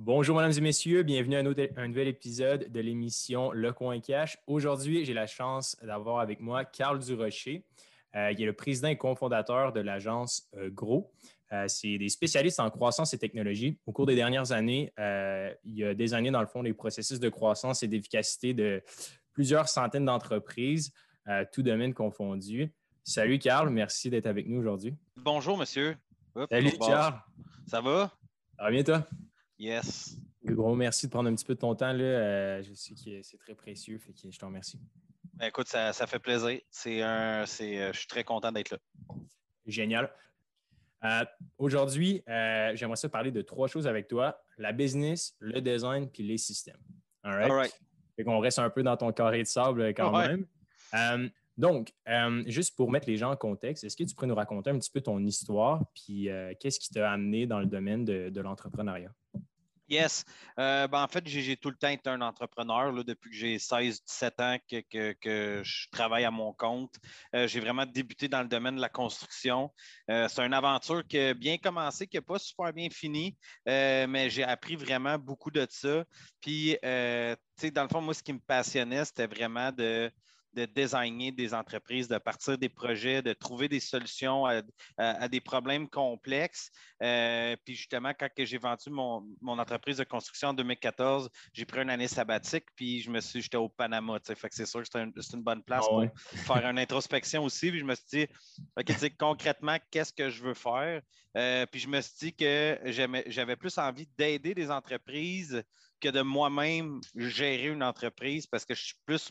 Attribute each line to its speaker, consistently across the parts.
Speaker 1: Bonjour, mesdames et messieurs. Bienvenue à un, nouvel épisode de l'émission Le Coin Cash. Aujourd'hui, j'ai la chance d'avoir avec moi Carl Durocher. Euh, il est le président et cofondateur de l'agence euh, Gros. Euh, c'est des spécialistes en croissance et technologie. Au cours des dernières années, il a désigné, dans le fond, les processus de croissance et d'efficacité de plusieurs centaines d'entreprises, tout domaine confondu. Salut, Carl. Merci d'être avec nous aujourd'hui.
Speaker 2: Bonjour, monsieur.
Speaker 1: Salut, Carl.
Speaker 2: Ça va?
Speaker 1: Ça va bien, toi?
Speaker 2: Yes.
Speaker 1: Gros merci de prendre un petit peu de ton temps. Là. Euh, je sais que c'est très précieux, fait que je te remercie.
Speaker 2: Ben, écoute, ça, fait plaisir. C'est un, c'est, euh, je suis très content d'être là.
Speaker 1: Génial. Euh, aujourd'hui, j'aimerais ça parler de trois choses avec toi la business, le design puis les systèmes. All right? All right. Fait qu'on reste un peu dans ton carré de sable quand même. donc, juste pour mettre les gens en contexte, est-ce que tu pourrais nous raconter un petit peu ton histoire puis qu'est-ce qui t'a amené dans le domaine de l'entrepreneuriat?
Speaker 2: Yes. Euh, ben, en fait, j'ai tout le temps été un entrepreneur là, depuis que j'ai 16-17 ans que, je travaille à mon compte. Euh, j'ai vraiment débuté dans le domaine de la construction. Euh, c'est une aventure qui a bien commencé, qui n'a pas super bien fini, mais j'ai appris vraiment beaucoup de ça. Puis, dans le fond, moi, ce qui me passionnait, c'était vraiment de de designer des entreprises, de partir des projets, de trouver des solutions à, des problèmes complexes. Euh, puis justement, quand j'ai vendu mon, entreprise de construction en 2014, j'ai pris une année sabbatique, puis je me suis, j'étais au Panama. Fait que c'est sûr que c'est une bonne place ah pour faire une introspection aussi. Puis je me suis dit, concrètement, qu'est-ce que je veux faire? Euh, puis je me suis dit que j'avais plus envie d'aider des entreprises que de moi-même gérer une entreprise parce que je suis plus,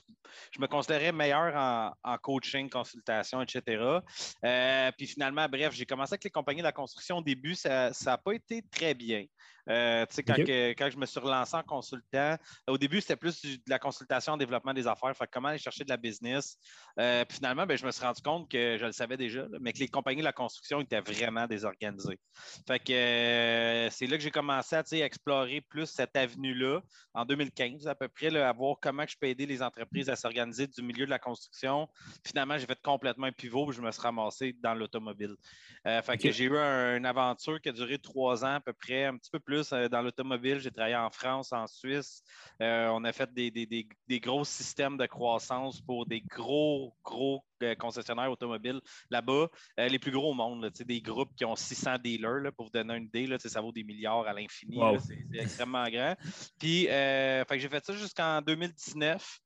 Speaker 2: je me considérais meilleur en, coaching, consultation, etc. Euh, puis finalement, bref, j'ai commencé avec les compagnies de la construction au début, ça n'a pas été très bien. Euh, quand, quand, je me suis relancé en consultant, au début, c'était plus de la consultation en développement des affaires, fait comment aller chercher de la business. Euh, puis finalement, ben, je me suis rendu compte que je le savais déjà, mais que les compagnies de la construction étaient vraiment désorganisées. Fait que euh, c'est là que j'ai commencé à explorer plus cette avenue-là en 2015 à peu près, à voir comment je peux aider les entreprises à s'organiser du milieu de la construction. Finalement, j'ai fait complètement un pivot et je me suis ramassé dans l'automobile. fait que j'ai eu une aventure qui a duré trois ans à peu près, un petit peu plus euh, dans l'automobile. J'ai travaillé en France, en Suisse. Euh, on a fait des, gros systèmes de croissance pour des gros, gros euh, concessionnaires automobiles là-bas. les plus gros au monde, des groupes qui ont 600 dealers, pour vous donner une idée, ça vaut des milliards à l'infini. C'est extrêmement grand. Puis, j'ai fait ça jusqu'en 2019.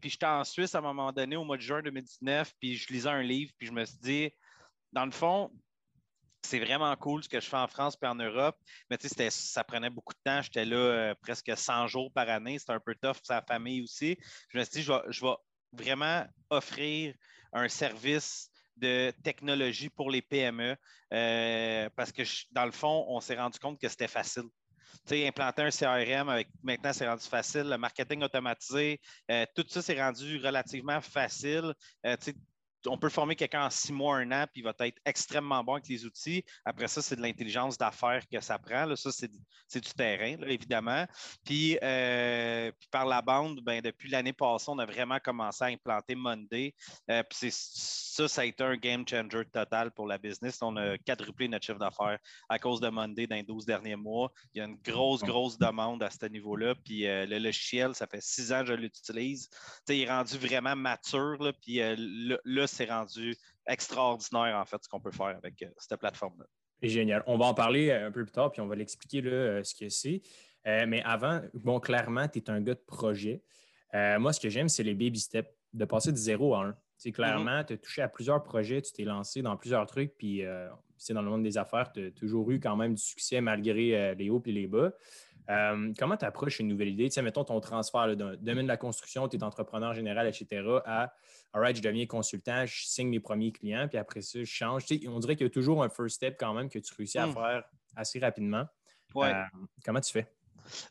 Speaker 2: puis j'étais en Suisse à un moment donné, au mois de juin 2019, puis je lisais un livre, puis je me suis dit, dans le fond, c'est vraiment cool ce que je fais en France et en Europe. Mais tu sais, ça prenait beaucoup de temps. J'étais là euh, presque 100 jours par année. C'était un peu tough pour sa famille aussi. Je me suis dit, je vais, vraiment offrir un service de technologie pour les PME euh, parce que dans le fond, on s'est rendu compte que c'était facile. Tu implanter un CRM avec maintenant, c'est rendu facile. Le marketing automatisé, euh, tout ça, c'est rendu relativement facile. tu sais, on peut former quelqu'un en six mois, un an, puis il va être extrêmement bon avec les outils. Après ça, c'est de l'intelligence d'affaires que ça prend. Là. Ça, c'est, du terrain, évidemment. Euh, puis, par la bande, ben, depuis l'année passée, on a vraiment commencé à implanter Monday. Euh, puis ça, ça a été un game changer total pour la business. On a quadruplé notre chiffre d'affaires à cause de Monday dans les 12 derniers mois. Il y a une grosse, grosse demande à ce niveau-là. Puis euh, le logiciel, ça fait six ans que je l'utilise. il est rendu vraiment mature. Là, puis là, c'est rendu extraordinaire, en fait, ce qu'on peut faire avec euh, cette plateforme-là.
Speaker 1: Génial. On va en parler euh, un peu plus tard, puis on va l'expliquer euh, ce que c'est. mais avant, bon, clairement, tu es un gars de projet. moi, ce que j'aime, c'est les baby steps, de passer de zéro à un. C'est clairement, tu as touché à plusieurs projets, tu t'es lancé dans plusieurs trucs, puis c'est dans le monde des affaires, tu as toujours eu quand même du succès malgré les hauts et les bas. Euh, comment tu approches une nouvelle idée? Tu sais, mettons ton transfert d'un domaine de la construction, tu es entrepreneur général, etc., à All right, je deviens consultant, je signe mes premiers clients, puis après ça, je change. Tu sais, on dirait qu'il y a toujours un first step quand même que tu réussis à hmm. faire assez rapidement.
Speaker 2: Ouais. Euh,
Speaker 1: comment tu fais?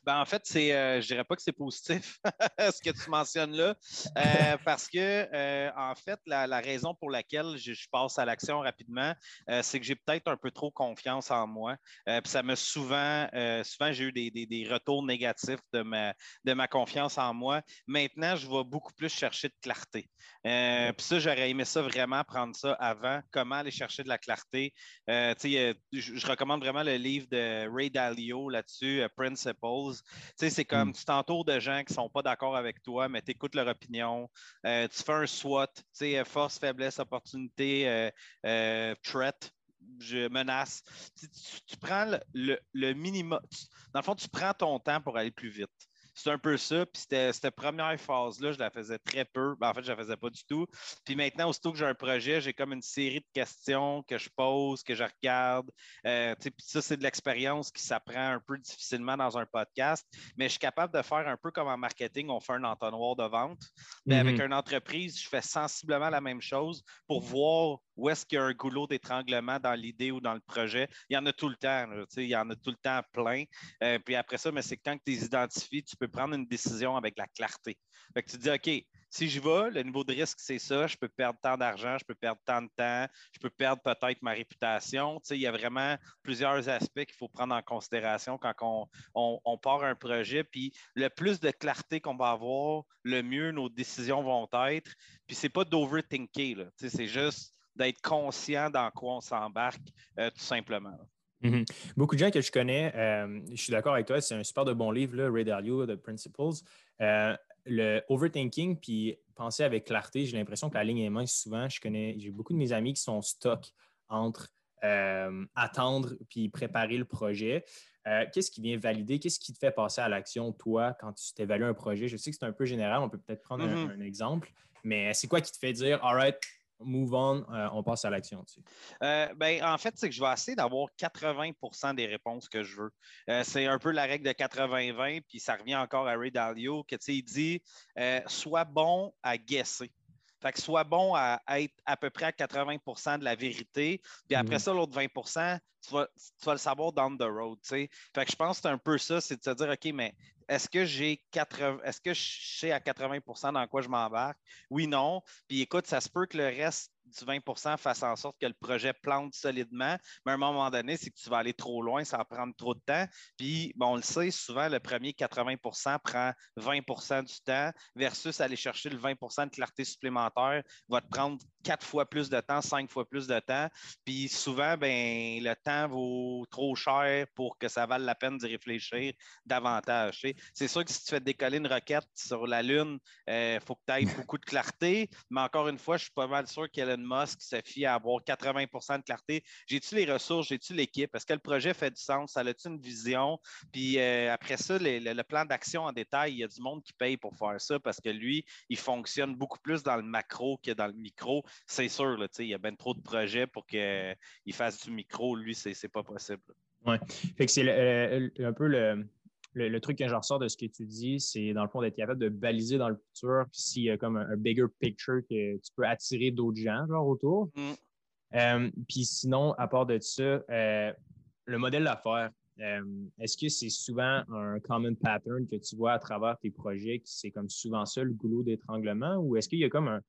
Speaker 2: Ben, en fait, c'est, euh, je dirais pas que c'est positif ce que tu mentionnes là, euh, parce que euh, en fait, la, raison pour laquelle je, passe à l'action rapidement, c'est que j'ai peut-être un peu trop confiance en moi. puis ça me souvent, souvent j'ai eu des, retours négatifs de ma, de ma confiance en moi. Maintenant, je vais beaucoup plus chercher de clarté. puis ça, j'aurais aimé ça vraiment prendre ça avant. Comment aller chercher de la clarté? je, je recommande vraiment le livre de Ray Dalio là-dessus, Principles c'est comme mm. tu t'entoures de gens qui ne sont pas d'accord avec toi, mais tu écoutes leur opinion. Euh, tu fais un SWOT, euh, force, faiblesse, opportunité, euh, threat, je menace. Tu, prends le, le minimum. Dans le fond, tu prends ton temps pour aller plus vite. C'est un peu ça. Puis cette première phase-là, je la faisais très peu. Ben, en fait, je la faisais pas du tout. Puis maintenant, aussitôt que j'ai un projet, j'ai comme une série de questions que je pose, que je regarde. Euh, puis ça, c'est de l'expérience qui s'apprend un peu difficilement dans un podcast. Mais je suis capable de faire un peu comme en marketing, on fait un entonnoir de vente. Mais avec mhm. une entreprise, je fais sensiblement la même chose pour voir où est-ce qu'il y a un goulot d'étranglement dans l'idée ou dans le projet. Il y en a tout le temps. il y en a tout le temps plein. Euh, puis après ça, mais c'est quand tu les identifies, tu peux prendre une décision avec la clarté. Tu dis, OK, si je vais, le niveau de risque, c'est ça, je peux perdre tant d'argent, je peux perdre tant de temps, je peux perdre peut-être ma réputation. il y a vraiment plusieurs aspects qu'il faut prendre en considération quand on, part un projet. Puis le plus de clarté qu'on va avoir, le mieux nos décisions vont être. Puis c'est pas d'overthinker, c'est juste d'être conscient dans quoi on s'embarque, euh, tout simplement.
Speaker 1: Mhm. Beaucoup de gens que je connais, euh, je suis d'accord avec toi, c'est un super de bon livre, là, Ray Dalio, The Principles. Euh, le overthinking, puis penser avec clarté, j'ai l'impression que la ligne est mince souvent. Je connais, j'ai beaucoup de mes amis qui sont stock entre euh, attendre puis préparer le projet. qu'est-ce qui vient valider? Qu'est-ce qui te fait passer à l'action, toi, quand tu t'évalues un projet? Je sais que c'est un peu général, on peut peut-être prendre un, mhm. un, exemple, mais c'est quoi qui te fait dire, all right, move on, euh, on passe à l'action dessus?
Speaker 2: Euh, ben, en fait, c'est que je vais essayer d'avoir 80% des réponses que je veux. Euh, c'est un peu la règle de 80-20, puis ça revient encore à Ray Dalio, que il dit sois bon à guesser. Fait que sois bon à être à peu près à 80% de la vérité. Puis après mhm. ça, l'autre 20 tu vas, tu vas, le savoir down the road. Fait que je pense que c'est un peu ça, c'est de se dire, OK, mais est-ce que j'ai 80, est-ce que je sais à 80% dans quoi je m'embarque? Oui, non. Puis écoute, ça se peut que le reste du 20% fasse en sorte que le projet plante solidement, mais à un moment donné, c'est que tu vas aller trop loin, ça va prendre trop de temps. Puis, bon, on le sait, souvent, le premier 80% prend 20% du temps versus aller chercher le 20% de clarté supplémentaire va te prendre quatre fois plus de temps, cinq fois plus de temps. Puis souvent, ben, le temps vaut trop cher pour que ça vaille la peine d'y réfléchir davantage. C'est sûr que si tu fais décoller une roquette sur la Lune, il euh, faut que tu aies beaucoup de clarté, mais encore une fois, je suis pas mal sûr qu'Elon Musk se fie à avoir 80% de clarté. J'ai-tu les ressources, j'ai-tu l'équipe? Est-ce que le projet fait du sens? Ça a-tu une vision? Puis euh, après ça, le, plan d'action en détail, il y a du monde qui paye pour faire ça parce que lui, il fonctionne beaucoup plus dans le macro que dans le micro c'est sûr, là, il y a bien trop de projets pour qu'il fasse du micro. Lui, c'est pas possible.
Speaker 1: Oui. Fait que c'est un peu le, truc que j'en ressors de ce que tu dis, c'est dans le fond d'être capable de baliser dans le futur, puis s'il y a comme un, bigger picture que tu peux attirer d'autres gens genre, autour. Mm. Euh, puis sinon, à part de ça, euh, le modèle d'affaires, euh, est-ce que c'est souvent un common pattern que tu vois à travers tes projets, c'est comme souvent ça le goulot d'étranglement, ou est-ce qu'il y a comme un,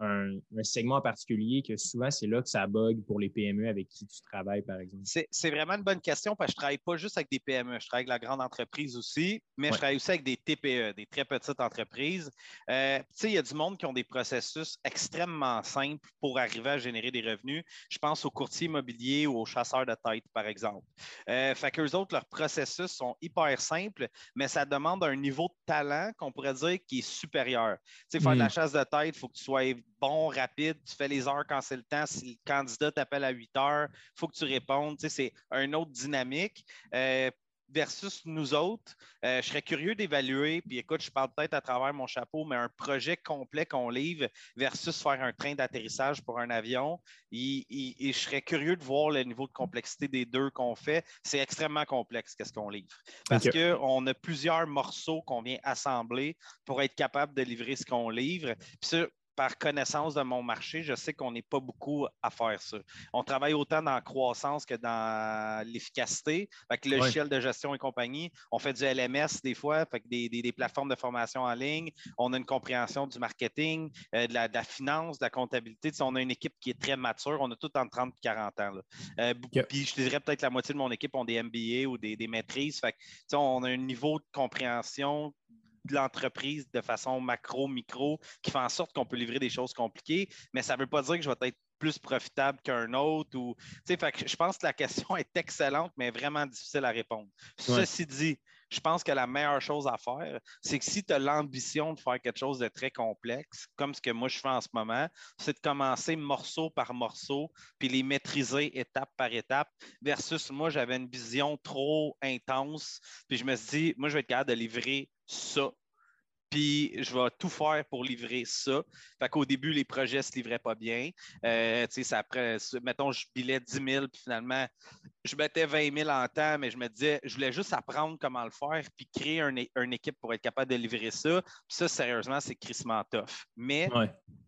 Speaker 1: un, segment particulier que souvent c'est là que ça bug pour les PME avec qui tu travailles, par exemple?
Speaker 2: C'est vraiment une bonne question parce que je ne travaille pas juste avec des PME, je travaille avec la grande entreprise aussi, mais je travaille aussi avec des TPE, des très petites entreprises. Euh, tu sais, il y a du monde qui ont des processus extrêmement simples pour arriver à générer des revenus. Je pense aux courtiers immobiliers ou aux chasseurs de tête, par exemple. Euh, fait qu'eux autres, leurs processus sont hyper simples, mais ça demande un niveau de talent qu'on pourrait dire qui est supérieur. Tu sais, faire de la hmm. chasse de tête, il faut que tu sois bon, rapide, tu fais les heures quand c'est le temps. Si le candidat t'appelle à 8 heures, il faut que tu répondes. c'est une autre dynamique. Euh, versus nous autres, euh, je serais curieux d'évaluer, puis écoute, je parle peut-être à travers mon chapeau, mais un projet complet qu'on livre versus faire un train d'atterrissage pour un avion, et, je serais curieux de voir le niveau de complexité des deux qu'on fait. C'est extrêmement complexe, qu'est-ce qu'on livre. Parce qu'on a plusieurs morceaux qu'on vient assembler pour être capable de livrer ce qu'on livre. Puis par connaissance de mon marché, je sais qu'on n'est pas beaucoup à faire ça. On travaille autant dans la croissance que dans l'efficacité, avec le logiciel de gestion et compagnie. On fait du LMS des fois, fait des, plateformes de formation en ligne. On a une compréhension du marketing, euh, de, la, finance, de la comptabilité. on a une équipe qui est très mature. On a tout entre 30 et 40 ans. Euh, puis je dirais peut-être la moitié de mon équipe ont des MBA ou des, maîtrises. Fait on a un niveau de compréhension de l'entreprise de façon macro, micro, qui fait en sorte qu'on peut livrer des choses compliquées, mais ça ne veut pas dire que je vais être plus profitable qu'un autre. Ou, fait que je pense que la question est excellente, mais vraiment difficile à répondre. Ceci dit, je pense que la meilleure chose à faire, c'est que si tu as l'ambition de faire quelque chose de très complexe, comme ce que moi je fais en ce moment, c'est de commencer morceau par morceau, puis les maîtriser étape par étape, versus moi, j'avais une vision trop intense, puis je me suis dit, moi, je vais être capable de livrer ça puis je vais tout faire pour livrer ça. Fait qu'au début, les projets ne se livraient pas bien. Euh, ça après, mettons, je bilais 10 000, puis finalement, je mettais 20 000 en temps, mais je me disais, je voulais juste apprendre comment le faire, puis créer une équipe pour être capable de livrer ça. Puis ça, sérieusement, c'est crissement tough. Mais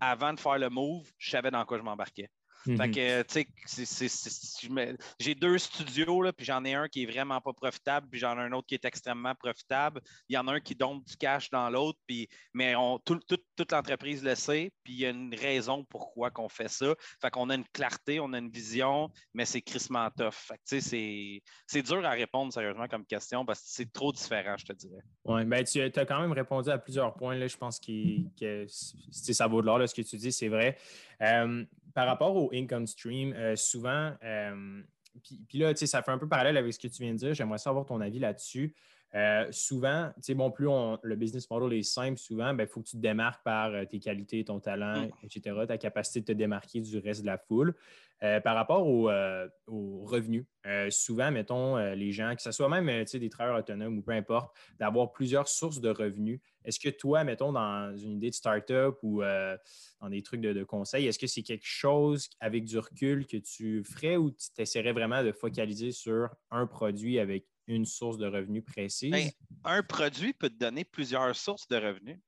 Speaker 2: avant de faire le move, je savais dans quoi je m'embarquais. Fait mhm. que, tu sais, j'ai deux studios, là, puis j'en ai un qui est vraiment pas profitable, puis j'en ai un autre qui est extrêmement profitable. Il y en a un qui donne du cash dans l'autre, puis, mais on, toute l'entreprise le sait, puis il y a une raison pourquoi qu'on fait ça. Fait qu'on a une clarté, on a une vision, mais c'est crissement tough. Fait que, tu sais, c'est dur à répondre sérieusement comme question parce que c'est trop différent, je te dirais.
Speaker 1: Oui, ben tu as quand même répondu à plusieurs points. Là, je pense que ça vaut de l'or, ce que tu dis, c'est vrai. Euh, par rapport au income stream, euh, souvent, euh, puis, là, ça fait un peu parallèle avec ce que tu viens de dire. J'aimerais savoir ton avis là-dessus. Euh, souvent, bon, plus le business model est simple, souvent, il ben, faut que tu te démarques par tes qualités, ton talent, etc., ta capacité de te démarquer du reste de la foule. par rapport aux revenus, souvent, mettons, les gens, que ce soit même des travailleurs autonomes ou peu importe, d'avoir plusieurs sources de revenus. Est-ce que toi, mettons, dans une idée de start-up ou euh, dans des trucs de, conseil, est-ce que c'est quelque chose avec du recul que tu ferais ou tu essaierais vraiment de focaliser sur un produit avec une source de revenus précise?
Speaker 2: Ben, un produit peut te donner plusieurs sources de revenus.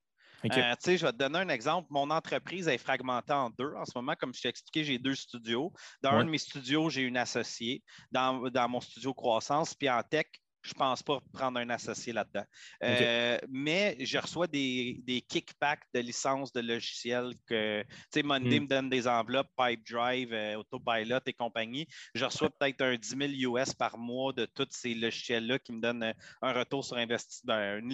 Speaker 2: Euh, je vais te donner un exemple. Mon entreprise est fragmentée en deux. En ce moment, comme je t'ai expliqué, j'ai deux studios. Dans un de mes studios, j'ai une associée. Dans, dans, mon studio croissance, puis en tech, je ne pense pas prendre un associé là-dedans. Euh, mais je reçois des, des, kickbacks de licences de logiciels que, tu sais, Monday hmm. me donne des enveloppes, Pipedrive, euh, Autopilot et compagnie. Je reçois peut-être un 10 000 US par mois de tous ces logiciels-là qui me donnent euh, un retour sur investissement, une,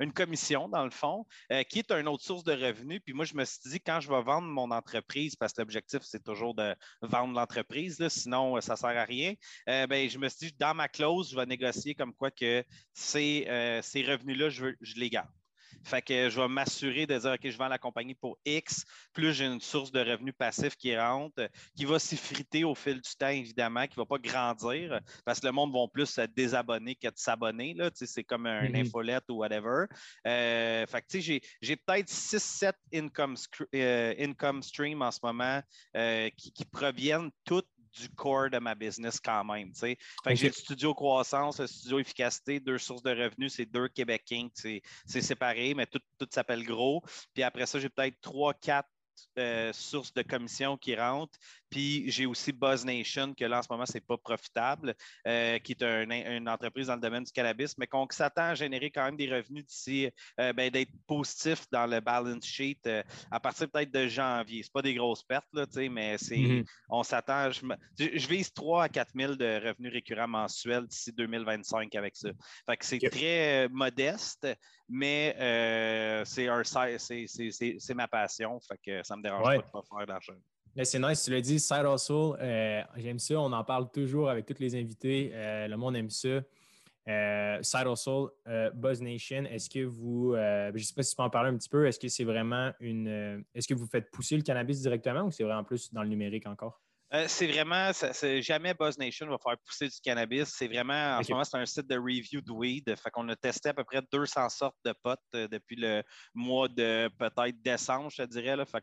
Speaker 2: une, commission dans le fond, qui est une autre source de revenus. Puis moi, je me suis dit, quand je vais vendre mon entreprise, parce que l'objectif, c'est toujours de vendre l'entreprise, sinon, ça ne sert à rien, ben, je me suis dit, dans ma clause, je vais négocier comme quoi que ces, euh, ces revenus-là, je, je les garde. Fait que je vais m'assurer de dire, OK, je vends la compagnie pour X, plus j'ai une source de revenus passifs qui rentre, qui va s'effriter au fil du temps, évidemment, qui ne va pas grandir, parce que le monde va plus se désabonner que de s'abonner. C'est comme un mm-hmm. infolette ou whatever. Euh, fait que j'ai, j'ai peut-être 6-7 income, euh, income streams en ce moment qui, qui, proviennent toutes du core de ma business quand même. Fait que j'ai le studio croissance, le studio efficacité, deux sources de revenus, c'est deux Québec c'est séparé, mais tout, tout s'appelle gros. Puis après ça, j'ai peut-être trois, quatre euh, sources de commission qui rentrent. Puis j'ai aussi Buzz Nation, que là, en ce moment, ce n'est pas profitable, euh, qui est une entreprise dans le domaine du cannabis, mais qu'on s'attend à générer quand même des revenus d'ici, euh, ben, d'être positif dans le balance sheet à partir peut-être de janvier. Ce pas des grosses pertes, là, mais c'est, mm-hmm. on s'attend. Je, je, vise 3 à 4 000 de revenus récurrents mensuels d'ici 2025 avec ça. Fait que c'est très modeste, mais c'est, c'est, ma passion. Fait que ça ne me dérange pas de ne pas faire d'argent.
Speaker 1: C'est nice, tu l'as dit, Side Hustle, euh, j'aime ça, on en parle toujours avec tous les invités, euh, le monde aime ça. Euh, Side Hustle, Buzz Nation, est-ce que vous, je ne sais pas si tu peux en parler un petit peu, est-ce que c'est vraiment une, est-ce que vous faites pousser le cannabis directement ou c'est vraiment plus dans le numérique encore?
Speaker 2: Euh, c'est vraiment, jamais Buzz Nation va faire pousser du cannabis. C'est vraiment, en ce moment, c'est un site de review de weed. Fait qu'on a testé à peu près 200 sortes de potes euh, depuis le mois de peut-être décembre, je te dirais. Là. Fait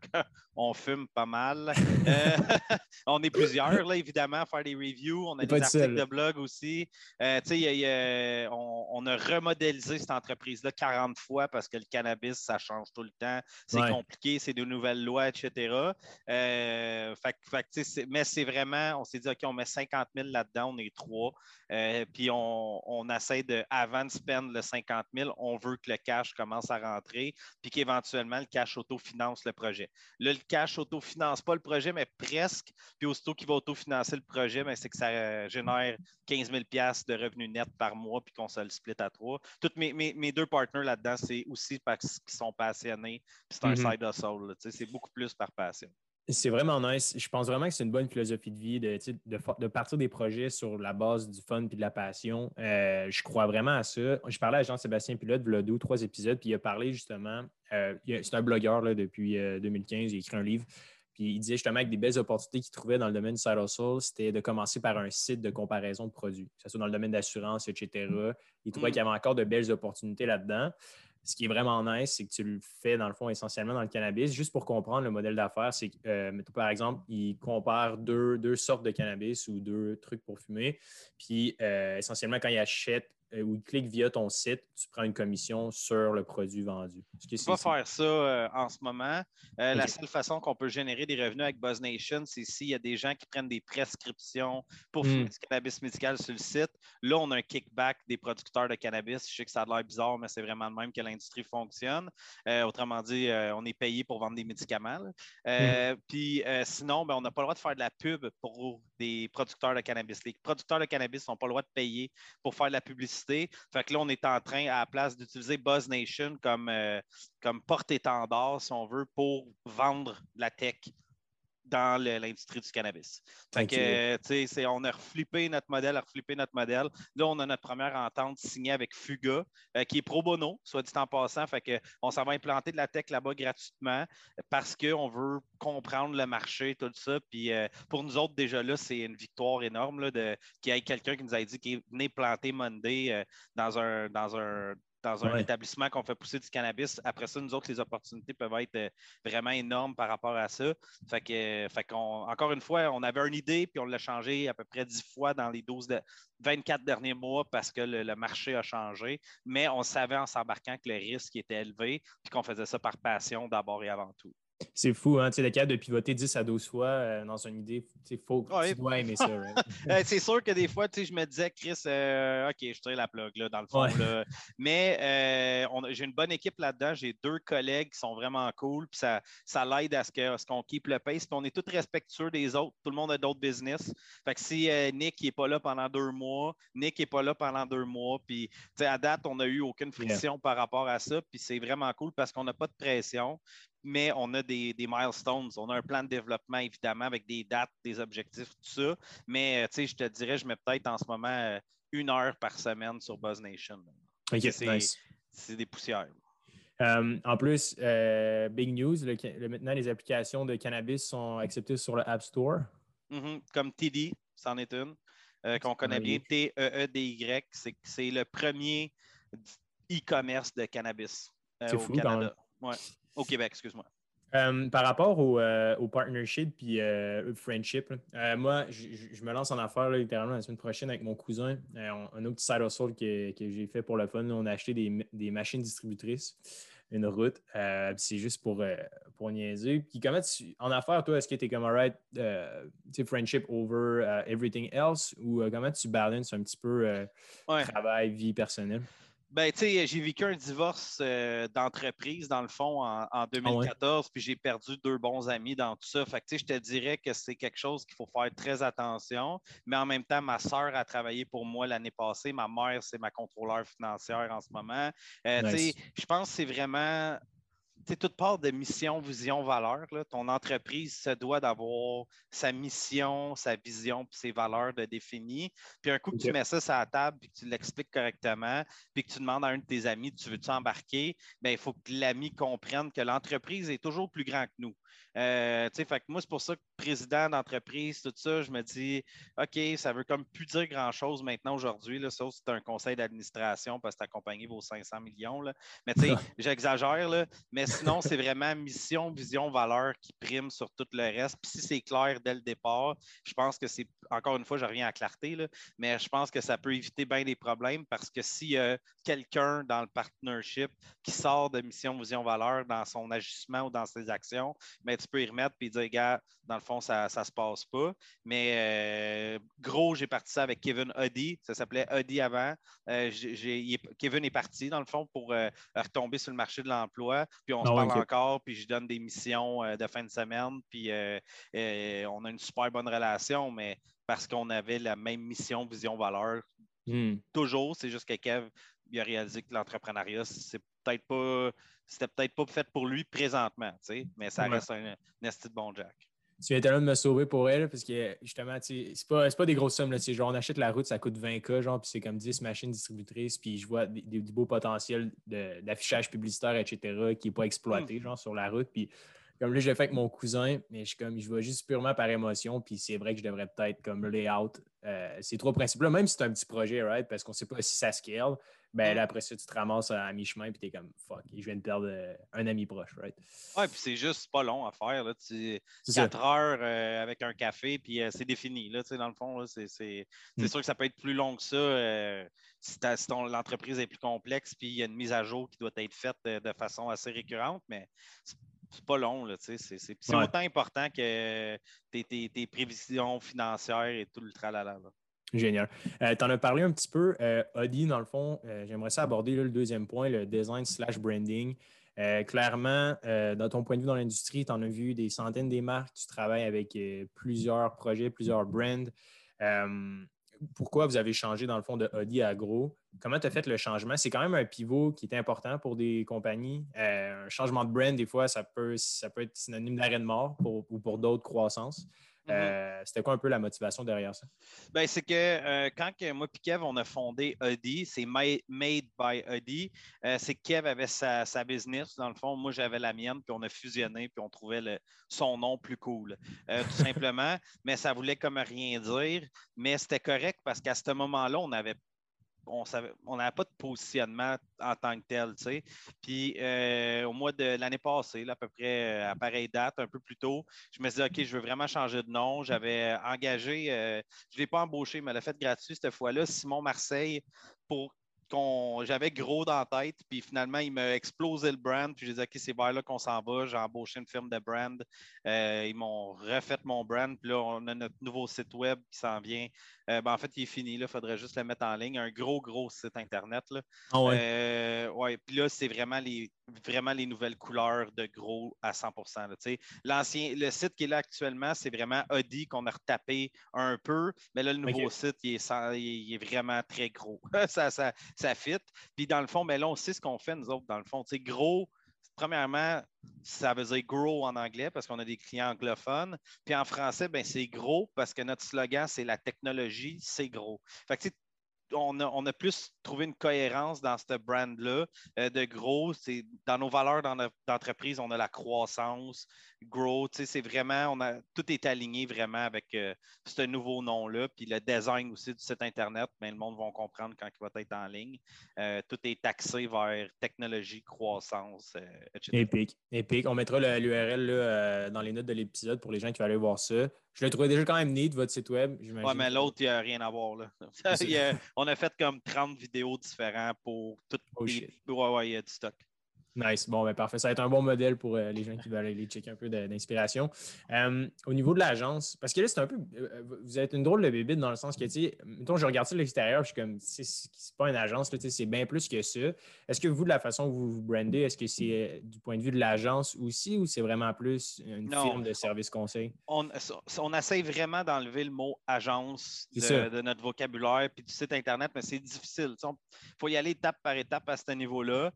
Speaker 2: qu'on fume pas mal. Euh, on est plusieurs, là, évidemment, à faire des reviews. On a des articles de blog aussi. on, a remodélisé cette entreprise-là 40 fois parce que le cannabis, ça change tout le temps. C'est compliqué, c'est de nouvelles lois, etc. fait, fait, mais c'est vraiment, on s'est dit, OK, on met 50 000 là-dedans, on est trois. Euh, puis on, essaie de, avant de spend le 50 000, on veut que le cash commence à rentrer, puis qu'éventuellement, le cash autofinance le projet. Là, le cash autofinance pas le projet, mais presque. Puis aussitôt qu'il va autofinancer le projet, ben, c'est que ça génère 15 000 de revenus nets par mois, puis qu'on se le split à trois. Tous mes, deux partenaires là-dedans, c'est aussi parce qu'ils sont passionnés, puis c'est un mm-hmm. side hustle. C'est beaucoup plus par passion.
Speaker 1: C'est vraiment nice. Je pense vraiment que c'est une bonne philosophie de vie de, de, partir des projets sur la base du fun et de la passion. Euh, je crois vraiment à ça. Je parlais à Jean-Sébastien Pilote, il y a deux ou trois épisodes, puis il a parlé justement. Euh, c'est un blogueur là, depuis 2015, euh, il a écrit un livre. Puis il disait justement que des belles opportunités qu'il trouvait dans le domaine du side hustle, c'était de commencer par un site de comparaison de produits, que ce soit dans le domaine d'assurance, etc. Il trouvait mm. qu'il y avait encore de belles opportunités là-dedans ce qui est vraiment nice, c'est que tu le fais, dans le fond, essentiellement dans le cannabis. Juste pour comprendre le modèle d'affaires, c'est que, euh, par exemple, il compare deux, sortes de cannabis ou deux trucs pour fumer. Puis, euh, essentiellement, quand il achète euh, ou il clique via ton site, tu prends une commission sur le produit vendu.
Speaker 2: On va faire ça euh, en ce moment. Euh, la seule façon qu'on peut générer des revenus avec BuzzNation, c'est s'il y a des gens qui prennent des prescriptions pour faire hmm. du cannabis médical sur le site. Là, on a un kickback des producteurs de cannabis. Je sais que ça a l'air bizarre, mais c'est vraiment le même que l'industrie fonctionne. autrement dit, on est payé pour vendre des médicaments. Hmm. Puis sinon, ben, on n'a pas le droit de faire de la pub pour des producteurs de cannabis. Les producteurs de cannabis n'ont pas le droit de payer pour faire de la publicité fait que là, on est en train, à la place d'utiliser Buzz Nation comme, euh, comme porte-étendard, si on veut, pour vendre la tech dans l'industrie du cannabis. Fait que, on a reflippé notre modèle, a reflippé notre modèle. Là, on a notre première entente signée avec Fuga, euh, qui est pro bono, soit dit en passant. Fait que on s'en va implanter de la tech là-bas gratuitement parce qu'on veut comprendre le marché, tout ça. Puis euh, pour nous autres, déjà là, c'est une victoire énorme là, de qu'il y ait quelqu'un qui nous a dit qu'il venu planter Monday euh, dans un dans un dans un établissement qu'on fait pousser du cannabis. Après ça, nous autres, les opportunités peuvent être euh, vraiment énormes par rapport à ça. Fait que, fait encore une fois, on avait une idée, puis on l'a changé à peu près 10 fois dans les 12 de, 24 derniers mois parce que le, marché a changé. Mais on savait en s'embarquant que le risque était élevé, puis qu'on faisait ça par passion d'abord et avant tout.
Speaker 1: C'est fou, hein? Tu sais, le cas de pivoter 10 à 12 fois euh, dans une idée, c'est faux. Tu dois aimer ça.
Speaker 2: Euh, c'est sûr que des fois, tu sais, je me disais, Chris, euh, OK, je tire la plug, là, dans le fond. Mais j'ai une bonne équipe là-dedans. J'ai deux collègues qui sont vraiment cool. Puis ça, ça l'aide à ce qu'on keep le pace. Puis on est tous respectueux des autres. Tout le monde a d'autres business. Fait que si Nick n'est pas là pendant deux mois, Nick n'est pas là pendant deux mois. Puis, tu sais, à date, on n'a eu aucune friction par rapport à ça. Puis c'est vraiment cool parce qu'on n'a pas de pression mais on a des, milestones. On a un plan de développement, évidemment, avec des dates, des objectifs, tout ça. Mais, euh, tu sais, je te dirais, je mets peut-être en ce moment euh, une heure par semaine sur Buzz Nation. c'est des poussières.
Speaker 1: Euh, en plus, big news, maintenant les applications de cannabis sont acceptées sur le App Store.
Speaker 2: Mm-hmm. comme TD, c'en est une, qu'on connaît bien, T-E-E-D-Y. C'est le premier e-commerce de cannabis au fou, Canada. Ouais. Au Québec, excuse-moi.
Speaker 1: Euh, par rapport au, euh, partnership puis euh, friendship, moi, je me lance en affaires littéralement la semaine prochaine avec mon cousin. un autre side hustle que, que j'ai fait pour le fun. On a acheté des, machines distributrices, une route. c'est juste pour, pour niaiser. Puis comment tu, en affaires, toi, est-ce que tu es comme alright, friendship over everything else ou comment tu balances un petit peu travail, vie personnelle?
Speaker 2: Ben, tu sais, j'ai vécu un divorce euh, d'entreprise, dans le fond, en, 2014, ah puis j'ai perdu deux bons amis dans tout ça. Fait que, tu sais, je te dirais que c'est quelque chose qu'il faut faire très attention. Mais en même temps, ma soeur a travaillé pour moi l'année passée. Ma mère, c'est ma contrôleur financière en ce moment. Euh, tu sais, je pense que c'est vraiment toute part de mission, vision, valeur. Ton entreprise se doit d'avoir sa mission, sa vision, puis ses valeurs de définies. Puis un coup que tu mets ça sur la table, puis que tu l'expliques correctement, puis que tu demandes à un de tes amis, tu veux-tu embarquer, bien, il faut que l'ami comprenne que l'entreprise est toujours plus grand que nous. Euh, fait que moi, c'est pour ça que président d'entreprise, tout ça, je me dis, OK, ça veut comme plus dire grand-chose maintenant aujourd'hui, sauf si c'est un conseil d'administration parce que ta compagnie vaut 500 millions. Là. Mais tu sais, j'exagère, mais sinon, c'est vraiment mission, vision, valeur qui prime sur tout le reste. Puis si c'est clair dès le départ, je pense que c'est, encore une fois, je reviens à clarté, là, mais je pense que ça peut éviter bien des problèmes parce que s'il y a quelqu'un dans le partnership qui sort de mission, vision, valeur dans son agissement ou dans ses actions, mais tu peux y remettre et dire, gars, dans le fond, ça ne se passe pas. Mais euh, gros, j'ai parti ça avec Kevin Huddy. Ça s'appelait Huddy avant. Euh, Kevin est parti, dans le fond, pour euh, retomber sur le marché de l'emploi. Puis on se parle encore, puis je donne des missions de fin de semaine. Puis on a une super bonne relation, mais parce qu'on avait la même mission, vision, valeur. Hmm. Toujours, c'est juste que Kev il a réalisé que l'entrepreneuriat, c'est peut-être pas c'était peut-être pas fait pour lui présentement, mais ça reste un, un de bon Jack.
Speaker 1: Tu viens tellement de me sauver pour elle, parce que justement, c'est pas, pas des grosses sommes. Là, genre, on achète la route, ça coûte 20K, genre, puis c'est comme 10 machines distributrices, puis je vois des, du beau potentiel d'affichage publicitaire, etc., qui n'est pas exploité, hmm. genre, sur la route. Puis comme là, je l'ai fait avec mon cousin, mais je, comme, je vois juste purement par émotion, puis c'est vrai que je devrais peut-être comme layout euh, ces trois principes-là, même si c'est un petit projet, right, parce qu'on ne sait pas si ça scale, ben là, après ça, tu te ramasses à mi-chemin, puis tu es comme fuck, je viens de perdre euh, un ami proche, right?
Speaker 2: Ouais, puis c'est juste pas long à faire, là. Tu, 4 heures euh, avec un café, puis c'est défini, là, tu sais, dans le fond, c'est hmm. sûr que ça peut être plus long que ça. si, si l'entreprise est plus complexe, puis il y a une mise à jour qui doit être faite de façon assez récurrente, mais c'est pas long. C'est autant important que tes, prévisions financières et tout le tralala.
Speaker 1: Génial. Euh, tu en as parlé un petit peu. Euh, Audi, dans le fond, euh, j'aimerais ça aborder le deuxième point, le design slash branding. clairement, dans ton point de vue dans l'industrie, tu en as vu des centaines des marques, tu travailles avec plusieurs projets, plusieurs brands pourquoi vous avez changé dans le fond de Audi à Gros? Comment tu as fait le changement? C'est quand même un pivot qui est important pour des compagnies. Un changement de brand, des fois, ça peut, ça peut être synonyme d'arrêt de mort ou pour d'autres croissances. Mm-hmm. Euh, c'était quoi un peu la motivation derrière ça?
Speaker 2: Ben, c'est que euh, quand moi et Kev, on a fondé Audi, c'est Made by Audi. Euh, c'est que Kev avait sa, business, dans le fond. Moi, j'avais la mienne, puis on a fusionné, puis on trouvait son nom plus cool, tout simplement. mais ça voulait comme rien dire. Mais c'était correct parce qu'à ce moment-là, on avait on n'avait pas de positionnement en tant que tel. Puis euh, au mois de l'année passée, à peu près euh, à pareille date, un peu plus tôt, je me suis dit, OK, je veux vraiment changer de nom. J'avais engagé, euh, je ne l'ai pas embauché, mais l'a fait gratuit cette fois-là, Simon Marseille, pour j'avais gros dans la tête, puis finalement, il m'a explosé le brand, puis j'ai dit, OK, c'est vers là qu'on s'en va. J'ai embauché une firme de brand. Euh, ils m'ont refait mon brand, puis là, on a notre nouveau site web qui s'en vient. Euh, ben, en fait, il est fini, il faudrait juste le mettre en ligne. Un gros, gros site Internet. Là. Ah ouais. Euh, ouais. Puis là, c'est vraiment les, vraiment les nouvelles couleurs de gros à 100 L'ancien, Le site qui est là actuellement, c'est vraiment Audi qu'on a retapé un peu, mais là, le nouveau site, il est, il est, vraiment très gros. ça, ça, ça fit. Puis dans le fond, mais là, on sait ce qu'on fait, nous autres, dans le fond. Tu sais, gros, premièrement, ça veut dire grow en anglais parce qu'on a des clients anglophones. Puis en français, ben, c'est gros parce que notre slogan, c'est la technologie, c'est gros. Fait que, on a, plus trouvé une cohérence dans ce brand-là. Euh, de gros, dans nos valeurs d'entreprise, on a la croissance, grow, c'est vraiment, on a, tout est aligné vraiment avec euh, ce nouveau nom-là. Puis le design aussi du site Internet, bien, le monde va comprendre quand il va être en ligne. Euh, tout est axé vers technologie, croissance, etc.
Speaker 1: Épique, épique. On mettra l'URL dans les notes de l'épisode pour les gens qui vont aller voir ça. Je l'ai trouvé déjà quand même neat, votre site web.
Speaker 2: Oui, mais l'autre, il n'y a rien à voir. Là. on a fait comme 30 vidéos différentes pour tout. Oh, les... Ouais, ouais, il y a du stock.
Speaker 1: Nice. Bon, ben parfait. Ça va être un bon modèle pour euh, les gens qui veulent aller checker un peu d'inspiration. Euh, au niveau de l'agence, parce que là, c'est un peu. Euh, vous êtes une drôle de bébé dans le sens que, tu sais, mettons, je regarde ça de l'extérieur, je suis comme, c'est pas une agence, c'est bien plus que ça. Est-ce que vous, de la façon que vous vous brandez, est-ce que c'est du point de vue de l'agence aussi ou c'est vraiment plus une firme de service conseil?
Speaker 2: On, on essaye vraiment d'enlever le mot agence de, notre vocabulaire puis du site Internet, mais c'est difficile. Il faut y aller étape par étape à ce niveau-là.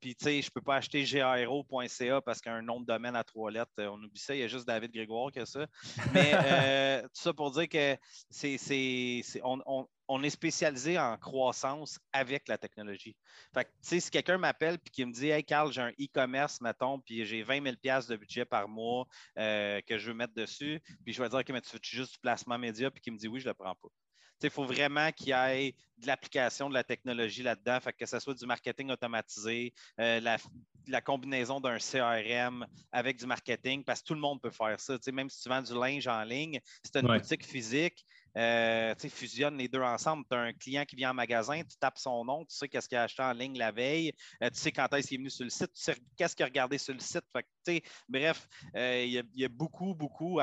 Speaker 2: Puis tu sais, je ne peux pas acheter garo.ca parce qu'il y a un nom de domaine à trois lettres. On oublie ça, il y a juste David Grégoire qui a ça. Mais euh, tout ça pour dire que c'est, on, on est spécialisé en croissance avec la technologie. Fait que, si quelqu'un m'appelle et qui me dit Hey, Carl, j'ai un e-commerce, mettons, puis j'ai 20 000 de budget par mois euh, que je veux mettre dessus, puis je vais dire OK, mais tu veux juste du placement média, puis qui me dit Oui, je ne le prends pas. Il faut vraiment qu'il y ait de l'application de la technologie là-dedans, que ce soit du marketing automatisé, euh, la, combinaison d'un CRM avec du marketing, parce que tout le monde peut faire ça. même si tu vends du linge en ligne, c'est une boutique physique, euh, fusionne les deux ensemble. Tu as un client qui vient en magasin, tu tapes son nom, tu sais qu'est-ce qu'il a acheté en ligne la veille, euh, tu sais quand est-ce qu'il est venu sur le site, tu sais qu'est-ce qu'il a regardé sur le site. bref, euh, il y, a beaucoup, beaucoup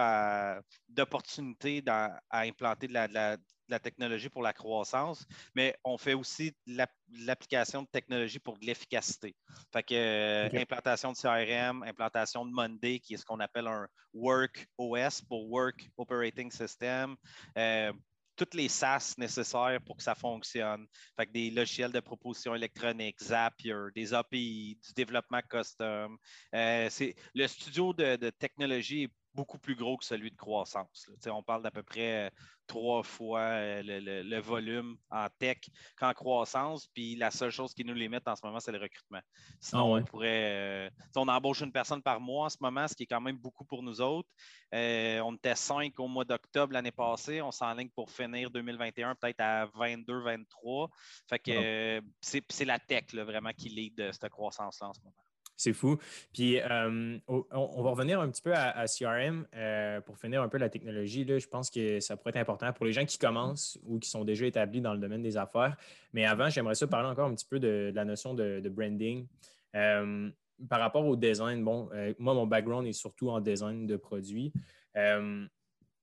Speaker 2: d'opportunités à implanter de la, la technologie pour la croissance, mais on fait aussi l'application de technologie pour de l'efficacité. Fait que euh, implantation de CRM, implantation de Monday, qui est ce qu'on appelle un Work OS pour Work Operating System. Euh, toutes les SaaS nécessaires pour que ça fonctionne. Fait que des logiciels de proposition électronique, Zapier, des API, du développement custom. Euh, le studio de, de, technologie est beaucoup plus gros que celui de croissance. On parle d'à peu près euh, trois fois euh, le, volume en tech qu'en croissance. Puis la seule chose qui nous limite en ce moment, c'est le recrutement. Sinon, ah on pourrait. Euh, on embauche une personne par mois en ce moment, ce qui est quand même beaucoup pour nous autres. on était cinq au mois d'octobre l'année passée. On s'enligne pour finir 2021 peut-être à 22, 23. Fait que ah. c'est la tech vraiment qui lead cette croissance-là en ce moment.
Speaker 1: C'est fou. Puis, euh, on, va revenir un petit peu à, CRM euh, pour finir un peu la technologie. Là, je pense que ça pourrait être important pour les gens qui commencent ou qui sont déjà établis dans le domaine des affaires. Mais avant, j'aimerais ça parler encore un petit peu de, la notion de, branding. Euh, par rapport au design, bon, moi, mon background est surtout en design de produits.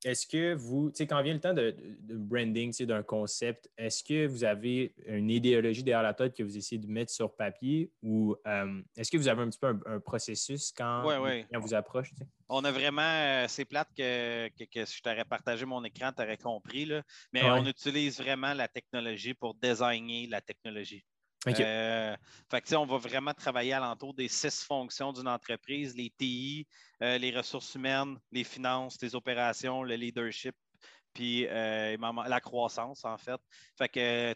Speaker 1: Est-ce que vous, tu sais, quand vient le temps de, branding, d'un concept, est-ce que vous avez une idéologie derrière la tête que vous essayez de mettre sur papier ou euh, est-ce que vous avez un petit peu un, processus quand, on vous approche?
Speaker 2: On a vraiment, euh, c'est plate que, que, je t'aurais partagé mon écran, tu aurais compris, là, mais on utilise vraiment la technologie pour designer la technologie. Euh, on va vraiment travailler alentour des six fonctions d'une entreprise, les TI, euh, les ressources humaines, les finances, les opérations, le leadership, puis euh, la croissance, en fait. Fait que,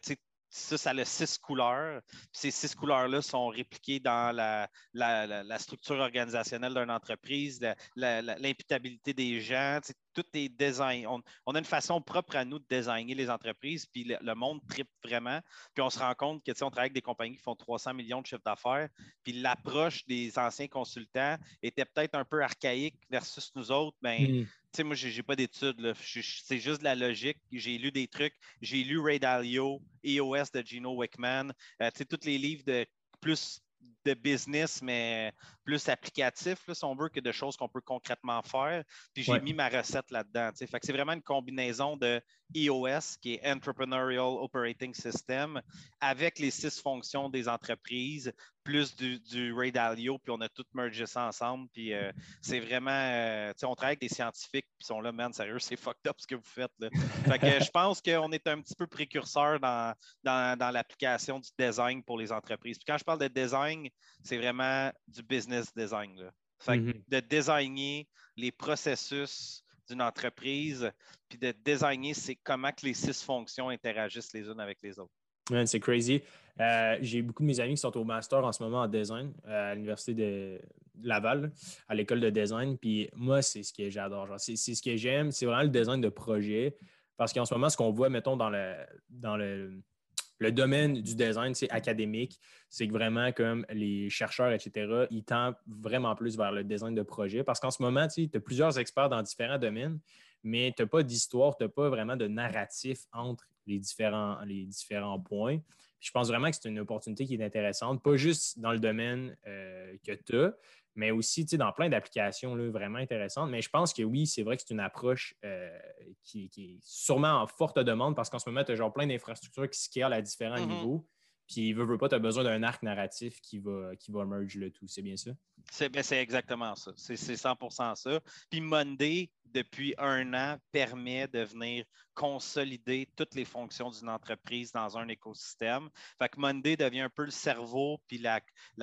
Speaker 2: ça, ça a six couleurs. ces six couleurs-là sont répliquées dans la, la, structure organisationnelle d'une entreprise, l'imputabilité des gens. Tout est design. On, a une façon propre à nous de designer les entreprises, puis le, monde tripe vraiment. Puis on se rend compte que on travaille avec des compagnies qui font 300 millions de chiffres d'affaires, puis l'approche des anciens consultants était peut-être un peu archaïque versus nous autres. Ben, hmm sais, moi, je n'ai pas d'études. C'est juste de la logique. J'ai lu des trucs. J'ai lu Ray Dalio, EOS de Gino Wickman. Euh, tu sais, tous les livres de plus de business, mais plus applicatif, si on veut, que de choses qu'on peut concrètement faire. Puis j'ai mis ma recette là-dedans. Fait que c'est vraiment une combinaison de EOS, qui est Entrepreneurial Operating System, avec les six fonctions des entreprises, plus du, du Ray Dalio, puis on a tout mergé ça ensemble. Puis euh, c'est vraiment, euh, sais, on travaille avec des scientifiques, puis ils sont là, man, sérieux, c'est fucked up ce que vous faites. Là. Fait que je pense qu'on est un petit peu précurseur dans, dans, dans l'application du design pour les entreprises. Puis quand je parle de design, c'est vraiment du business design. Mm-hmm. De designer les processus d'une entreprise, puis de designer c'est comment que les six fonctions interagissent les unes avec les autres.
Speaker 1: c'est crazy. Euh, j'ai beaucoup de mes amis qui sont au master en ce moment en design euh, à l'Université de Laval, à l'école de design. Puis moi, c'est ce que j'adore. C'est ce que j'aime, c'est vraiment le design de projet. Parce qu'en ce moment, ce qu'on voit, mettons, dans le, dans le, le domaine du design, c'est académique. C'est que vraiment, comme les chercheurs, etc., ils tendent vraiment plus vers le design de projet. Parce qu'en ce moment, tu as plusieurs experts dans différents domaines, mais tu n'as pas d'histoire, tu n'as pas vraiment de narratif entre les différents, les différents points. Je pense vraiment que c'est une opportunité qui est intéressante, pas juste dans le domaine euh, que tu as, mais aussi dans plein d'applications vraiment intéressantes. Mais je pense que oui, c'est vrai que c'est une approche euh, qui, est sûrement en forte demande parce qu'en ce moment, tu as genre plein d'infrastructures qui scalent à différents mm-hmm. niveaux. Puis, veut, veut pas, tu as besoin d'un arc narratif qui va, qui va merge le tout. C'est bien ça?
Speaker 2: C'est ben, exactement ça. C'est 100% ça. Puis Monday depuis un an, permet de venir consolider toutes les fonctions d'une entreprise dans un écosystème. Fait que Monday devient un peu le cerveau puis la,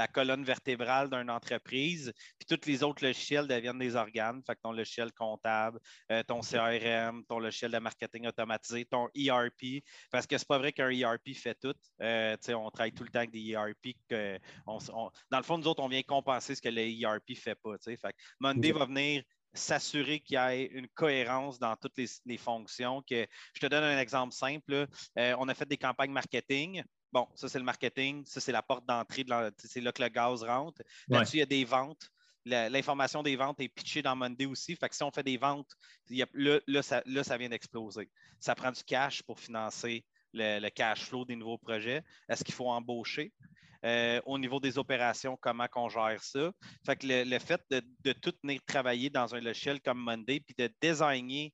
Speaker 2: colonne vertébrale d'une entreprise, puis tous les autres logiciels deviennent des organes. Fait que ton logiciel comptable, euh, ton CRM, ton logiciel de marketing automatisé, ton ERP, parce que c'est pas vrai qu'un ERP fait tout. Euh, on travaille tout le temps avec des ERP. Que dans le fond, nous autres, on vient compenser ce que le ERP fait pas. Fait que Monday va venir s'assurer qu'il y ait une cohérence dans toutes les, fonctions. Que, je te donne un exemple simple. Euh, on a fait des campagnes marketing. Bon, ça, c'est le marketing. Ça, c'est la porte d'entrée. c'est là que le gaz rentre. Là-dessus, il y a des ventes. L'information des ventes est pitchée dans Monday aussi. Fait que si on fait des ventes, là, ça, vient d'exploser. Ça prend du cash pour financer le cash flow des nouveaux projets. Est-ce qu'il faut embaucher? Euh, au niveau des opérations, comment on gère ça. Fait que le, fait de, tout venir travailler dans un logiciel comme Monday, puis de designer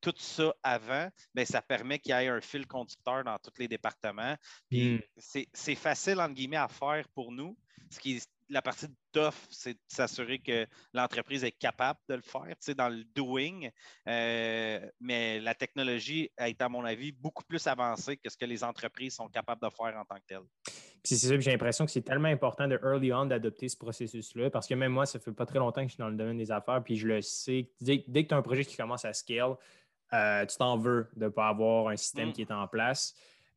Speaker 2: tout ça avant, bien, ça permet qu'il y ait un fil conducteur dans tous les départements. Puis hmm. c'est facile, entre guillemets, à faire pour nous, ce qui la partie tough, c'est de s'assurer que l'entreprise est capable de le faire, dans le doing. Euh, mais la technologie est, à mon avis, beaucoup plus avancée que ce que les entreprises sont capables de faire en tant que telles.
Speaker 1: C'est ça, j'ai l'impression que c'est tellement important de early on d'adopter ce processus-là, parce que même moi, ça fait pas très longtemps que je suis dans le domaine des affaires, puis je le sais. Dès, que tu as un projet qui commence à scale, euh, tu t'en veux de ne pas avoir un système mm. qui est en place.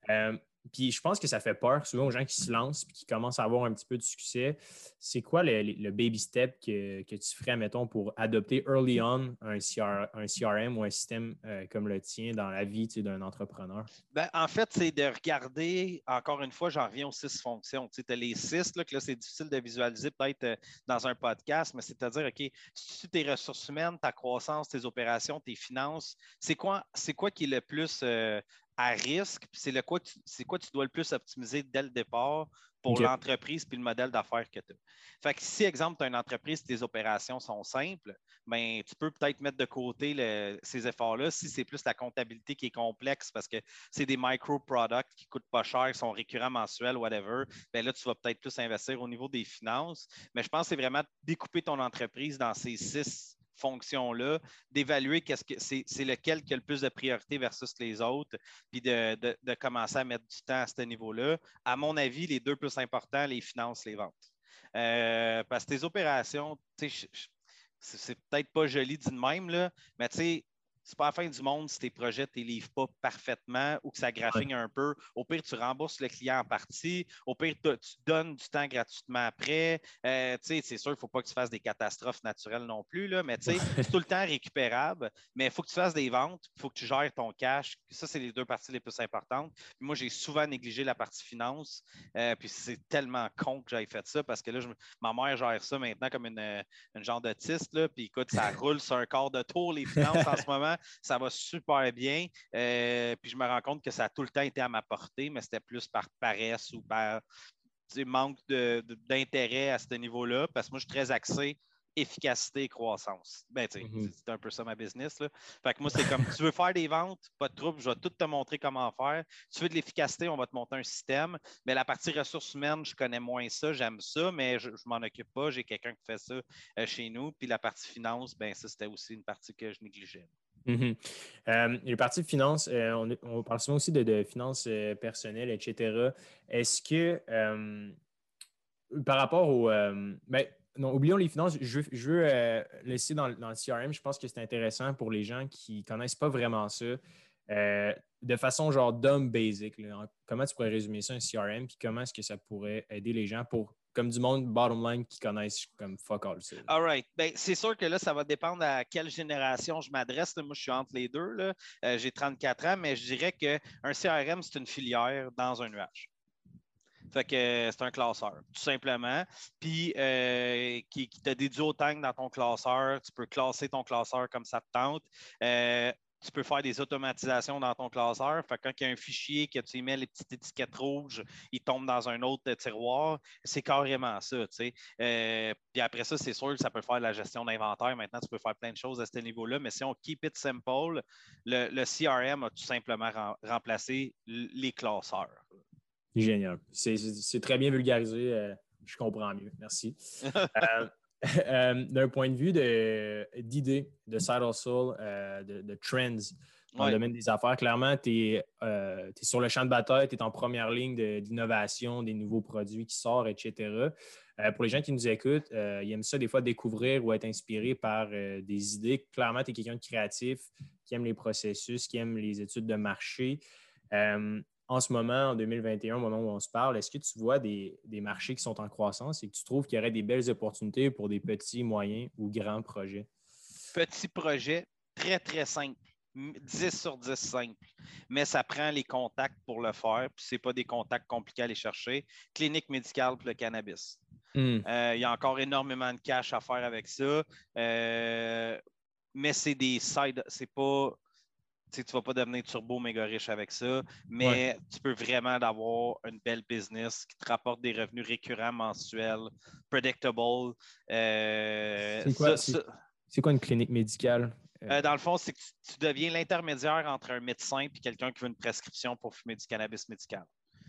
Speaker 1: Euh, puis je pense que ça fait peur souvent aux gens qui se lancent et qui commencent à avoir un petit peu de succès. C'est quoi le, baby step que, tu ferais, mettons, pour adopter early on un, CRM ou un système euh, comme le tien dans la vie d'un entrepreneur?
Speaker 2: Ben, en fait, c'est de regarder, encore une fois, j'en reviens aux six fonctions. Tu as les six, là, que là, c'est difficile de visualiser peut-être euh, dans un podcast, mais c'est-à-dire, OK, si tes ressources humaines, ta croissance, tes opérations, tes finances, c'est quoi, quoi qui est le plus euh, à risque, c'est quoi, c'est quoi tu dois le plus optimiser dès le départ pour l'entreprise puis le modèle d'affaires que tu as. Fait que si, exemple, tu as une entreprise, tes opérations sont simples, ben, tu peux peut-être mettre de côté ces efforts-là si c'est plus la comptabilité qui est complexe parce que c'est des micro-products qui ne coûtent pas cher, qui sont récurrents mensuels, whatever. Ben là, tu vas peut-être plus investir au niveau des finances. Mais je pense que c'est vraiment découper ton entreprise dans ces six fonction-là, d'évaluer qu'est-ce que c'est, lequel qui a le plus de priorité versus les autres, puis de, commencer à mettre du temps à ce niveau-là. À mon avis, les deux plus importants, les finances, les ventes. Euh, parce que tes opérations, c'est peut-être pas joli dit de même, là, mais tu sais, c'est pas la fin du monde si tes projets ne livrent pas parfaitement ou que ça graphigne un peu. Au pire, tu rembourses le client en partie. Au pire, tu donnes du temps gratuitement après. Euh, c'est sûr, il ne faut pas que tu fasses des catastrophes naturelles non plus, là, mais c'est tout le temps récupérable. Mais il faut que tu fasses des ventes, il faut que tu gères ton cash. Ça, c'est les deux parties les plus importantes. moi, j'ai souvent négligé la partie finance. Euh, puis c'est tellement con que j'aille fait ça parce que là, ma mère gère ça maintenant comme une, une genre d'autiste. Puis écoute, ça roule sur un quart de tour, les finances en ce moment ça va super bien. Euh, puis je me rends compte que ça a tout le temps été à ma portée, mais c'était plus par paresse ou par manque d'intérêt à ce niveau-là, parce que moi, je suis très axé efficacité et croissance. Ben, mm-hmm. C'est un peu ça ma business. Là. Fait que moi, c'est comme tu veux faire des ventes, pas de trouble, je vais tout te montrer comment faire. Tu veux de l'efficacité, on va te monter un système. Mais la partie ressources humaines, je connais moins ça, j'aime ça, mais je ne m'en occupe pas. J'ai quelqu'un qui fait ça euh, chez nous. Puis la partie finance, ben ça, c'était aussi une partie que je négligeais.
Speaker 1: Mhm. Euh, les parties de finances, euh, on, parle souvent aussi de, finances euh, personnelles, etc. Est-ce que par rapport au. Ben, non, oublions les finances. Je, veux laisser dans, dans, le CRM. Je pense que c'est intéressant pour les gens qui ne connaissent pas vraiment ça. de façon genre dumb basic. Comment tu pourrais résumer ça, un CRM, puis comment est-ce que ça pourrait aider les gens pour comme du monde bottom line qui connaissent comme fuck all.
Speaker 2: All right. Ben, c'est sûr que là, ça va dépendre à quelle génération je m'adresse. Moi, je suis entre les deux. Euh, j'ai 34 ans, mais je dirais qu'un CRM, c'est une filière dans un nuage. Fait que euh, c'est un classeur, tout simplement. Puis, euh, qui, qui te dédie autant dans ton classeur. Tu peux classer ton classeur comme ça te tente tu peux faire des automatisations dans ton classeur. Fait quand il y a un fichier que tu mets les petites étiquettes rouges, il tombe dans un autre tiroir. C'est carrément ça. Euh, puis après ça, c'est sûr que ça peut faire la gestion d'inventaire. Maintenant, tu peux faire plein de choses à ce niveau-là. Mais si on keep it simple, le, CRM a tout simplement remplacé les classeurs.
Speaker 1: Génial. C'est très bien vulgarisé. Euh, je comprends mieux. Merci. Euh, euh, d'un point de vue d'idées, de, side hustle, euh, de, trends dans le domaine des affaires, clairement, tu es, sur le champ de bataille, tu es en première ligne d'innovation, des nouveaux produits qui sortent, etc. pour les gens qui nous écoutent, ils aiment ça des fois découvrir ou être inspirés par des idées. Clairement, tu es quelqu'un de créatif, qui aime les processus, qui aime les études de marché en ce moment, en 2021, au moment où on se parle, est-ce que tu vois des, marchés qui sont en croissance et que tu trouves qu'il y aurait des belles opportunités pour des petits, moyens ou grands projets?
Speaker 2: Petits projets, très, très simples. 10 sur 10 simple. Mais ça prend les contacts pour le faire, puis ce pas des contacts compliqués à aller chercher. Clinique médicale pour le cannabis. Hmm. Euh, il y a encore énormément de cash à faire avec ça. Euh, mais c'est des sides, c'est pas tu ne vas pas devenir turbo méga riche avec ça, mais tu peux vraiment avoir une belle business qui te rapporte des revenus récurrents mensuels, predictable.
Speaker 1: Euh, c'est quoi, une clinique médicale?
Speaker 2: Euh, euh, dans le fond, c'est que tu, deviens l'intermédiaire entre un médecin et quelqu'un qui veut une prescription pour fumer du cannabis médical.